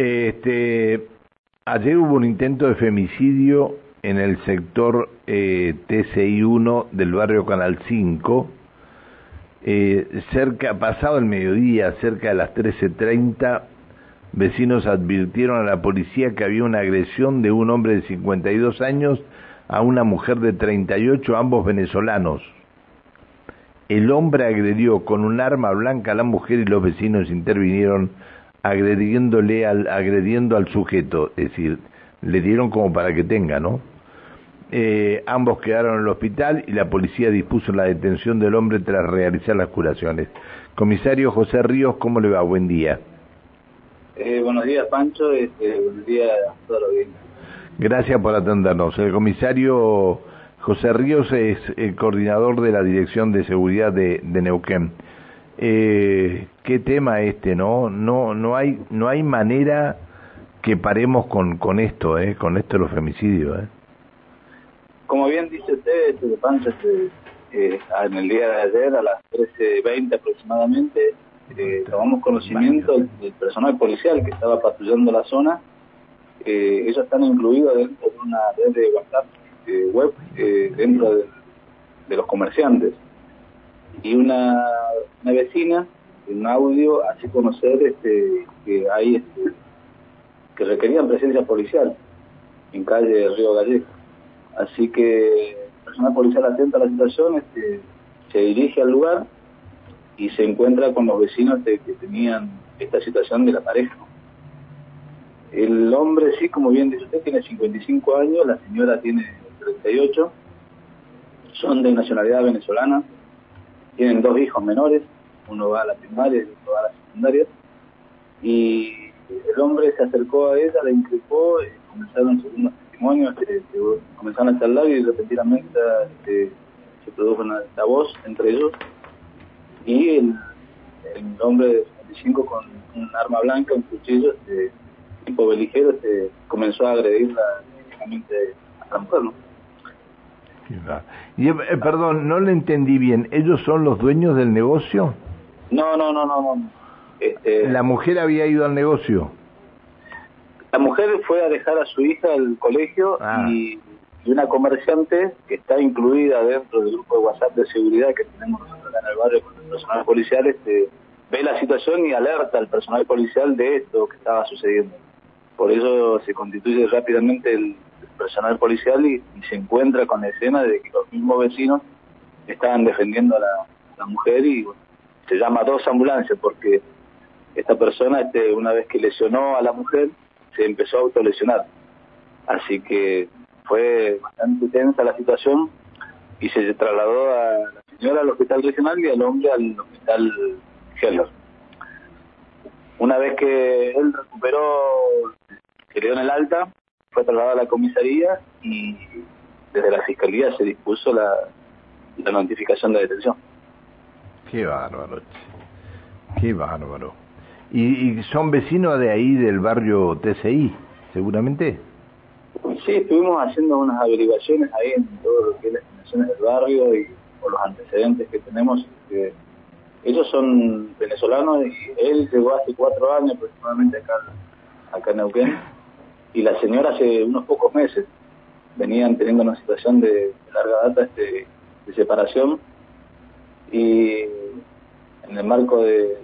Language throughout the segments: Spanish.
Este, ayer hubo un intento de femicidio en el sector eh, TCI 1 del barrio Canal 5, eh, cerca, pasado el mediodía, cerca de las 13.30, vecinos advirtieron a la policía que había una agresión de un hombre de 52 años a una mujer de 38, ambos venezolanos. El hombre agredió con un arma blanca a la mujer y los vecinos intervinieron agrediéndole al, agrediendo al sujeto, es decir, le dieron como para que tenga, ¿no? Eh, ambos quedaron en el hospital y la policía dispuso la detención del hombre tras realizar las curaciones. Comisario José Ríos, ¿cómo le va? Buen día. Eh, buenos días, Pancho. Este, buenos días a todos los Gracias por atendernos. El comisario José Ríos es el coordinador de la Dirección de Seguridad de, Neuquén. Eh, qué tema este, ¿no? No, no hay, no hay manera que paremos con, con esto, ¿eh? Con esto de los femicidios, ¿eh? Como bien dice usted, este, este, eh, en el día de ayer a las 13.20 aproximadamente, eh, tomamos conocimiento del personal policial que estaba patrullando la zona. Eh, ellos están incluidos dentro de una red de WhatsApp web eh, dentro de, los comerciantes. Y una, vecina, en un audio, hace conocer este, que hay este, que requerían presencia policial en calle Río Gallego. Así que el personal policial atenta a la situación, este, se dirige al lugar y se encuentra con los vecinos que tenían esta situación de la pareja. El hombre, sí, como bien dice usted, tiene 55 años, la señora tiene 38, son de nacionalidad venezolana, tienen dos hijos menores, uno va a la primaria y otro va a la secundaria, y el hombre se acercó a ella, la increpó, comenzaron unos testimonios, comenzaron a charlar y repentinamente este, se produjo una, voz entre ellos, y el, hombre de 55 con un arma blanca, un cuchillo, este, tipo beligero, este, comenzó a agredirla directamente a la mujer, ¿no? Y, eh, perdón, no le entendí bien. ¿Ellos son los dueños del negocio? No, no, no, no. no. Este, ¿La mujer había ido al negocio? La mujer fue a dejar a su hija al colegio ah. y, una comerciante que está incluida dentro del grupo de WhatsApp de seguridad que tenemos nosotros en el barrio con el personal policial, este, ve la situación y alerta al personal policial de esto que estaba sucediendo. Por eso se constituye rápidamente el, personal policial y, se encuentra con la escena de que los mismos vecinos estaban defendiendo a la, mujer y se llama dos ambulancias porque esta persona este, una vez que lesionó a la mujer se empezó a autolesionar. Así que fue bastante tensa la situación y se trasladó a la señora al hospital regional y al hombre al hospital Heller. Una vez que él recuperó, quedó en el alta, fue trasladado a la comisaría y desde la fiscalía se dispuso la, la notificación de detención. Qué bárbaro, qué bárbaro. ¿Y, ¿Y, son vecinos de ahí del barrio TCI, seguramente? Sí, estuvimos haciendo unas averiguaciones ahí en todo lo que es las condiciones del barrio y por los antecedentes que tenemos. Que ellos son venezolanos y él llegó hace cuatro años aproximadamente acá, acá en Neuquén y la señora hace unos pocos meses venían teniendo una situación de, larga data este, de separación y en el marco de,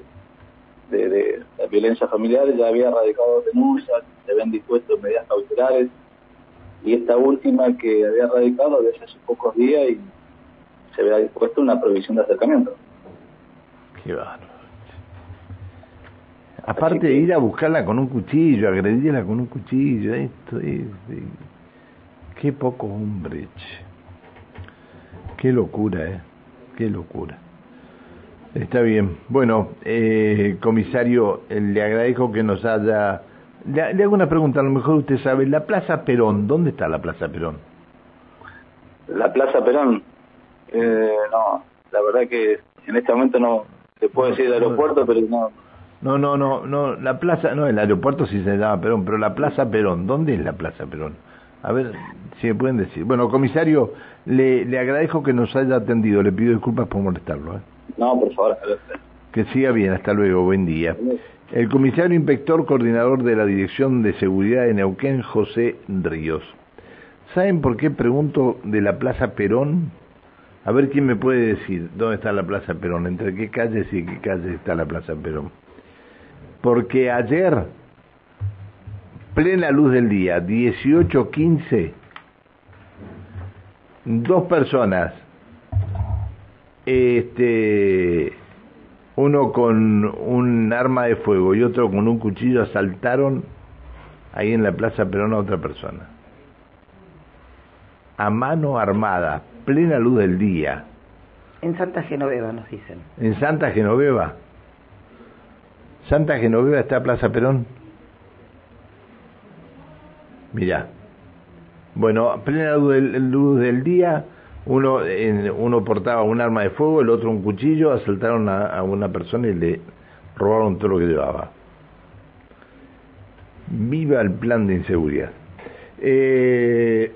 de, la violencia familiar ya había radicado denuncias, se habían dispuesto medidas cautelares y esta última que había radicado desde hace pocos días y se había dispuesto una prohibición de acercamiento. Qué bárbaro. Aparte de ir a buscarla con un cuchillo, agredirla con un cuchillo, esto es... Qué poco hombre, Qué locura, ¿eh? Qué locura. Está bien. Bueno, eh, comisario, eh, le agradezco que nos haya... Le, hago una pregunta, a lo mejor usted sabe, la Plaza Perón, ¿dónde está la Plaza Perón? La Plaza Perón, eh, no, la verdad que en este momento no, se puede decir el aeropuerto, pero no, no, no, no, no, la plaza, no, el aeropuerto sí se llama Perón, pero la Plaza Perón, ¿dónde es la Plaza Perón? A ver si me pueden decir. Bueno, comisario, le, le agradezco que nos haya atendido, le pido disculpas por molestarlo. ¿eh? No, por favor. Que siga bien, hasta luego, buen día. El comisario inspector coordinador de la Dirección de Seguridad de Neuquén, José Ríos. ¿Saben por qué pregunto de la Plaza Perón? A ver quién me puede decir dónde está la Plaza Perón, entre qué calles y qué calles está la Plaza Perón. Porque ayer, plena luz del día, 18.15, dos personas, este, uno con un arma de fuego y otro con un cuchillo asaltaron ahí en la Plaza Perón a otra persona. A mano armada, plena luz del día. En Santa Genoveva nos dicen. En Santa Genoveva. Santa Genoveva está Plaza Perón. Mirá. Bueno, plena luz del, día, uno, uno portaba un arma de fuego, el otro un cuchillo, asaltaron a, una persona y le robaron todo lo que llevaba. Viva el plan de inseguridad. Eh,